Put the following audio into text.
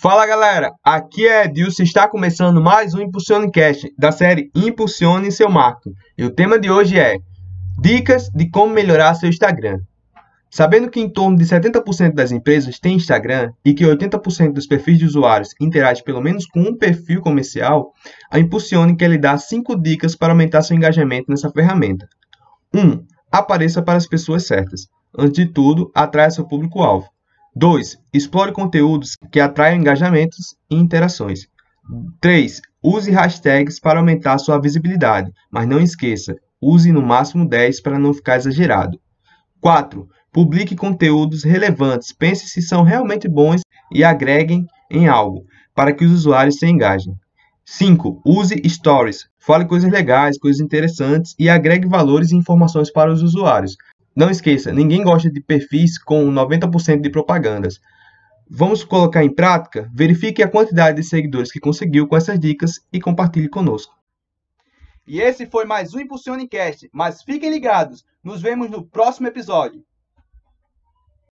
Fala galera, aqui é Edilson e está começando mais um Impulsione Cast da série Impulsione seu marketing. E o tema de hoje é Dicas de como melhorar seu Instagram. Sabendo que em torno de 70% das empresas têm Instagram e que 80% dos perfis de usuários interagem pelo menos com um perfil comercial, a Impulsione quer lhe dar 5 dicas para aumentar seu engajamento nessa ferramenta. 1. Um, apareça para as pessoas certas. Antes de tudo, atraia seu público-alvo. 2. Explore conteúdos que atraiam engajamentos e interações. 3. Use hashtags para aumentar sua visibilidade, mas não esqueça, use no máximo 10 para não ficar exagerado. 4. Publique conteúdos relevantes, pense se são realmente bons e agreguem em algo, para que os usuários se engajem. 5. Use stories. Fale coisas legais, coisas interessantes e agregue valores e informações para os usuários. Não esqueça, ninguém gosta de perfis com 90% de propagandas. Vamos colocar em prática? Verifique a quantidade de seguidores que conseguiu com essas dicas e compartilhe conosco. E esse foi mais um Impulsione Cast, mas fiquem ligados, nos vemos no próximo episódio.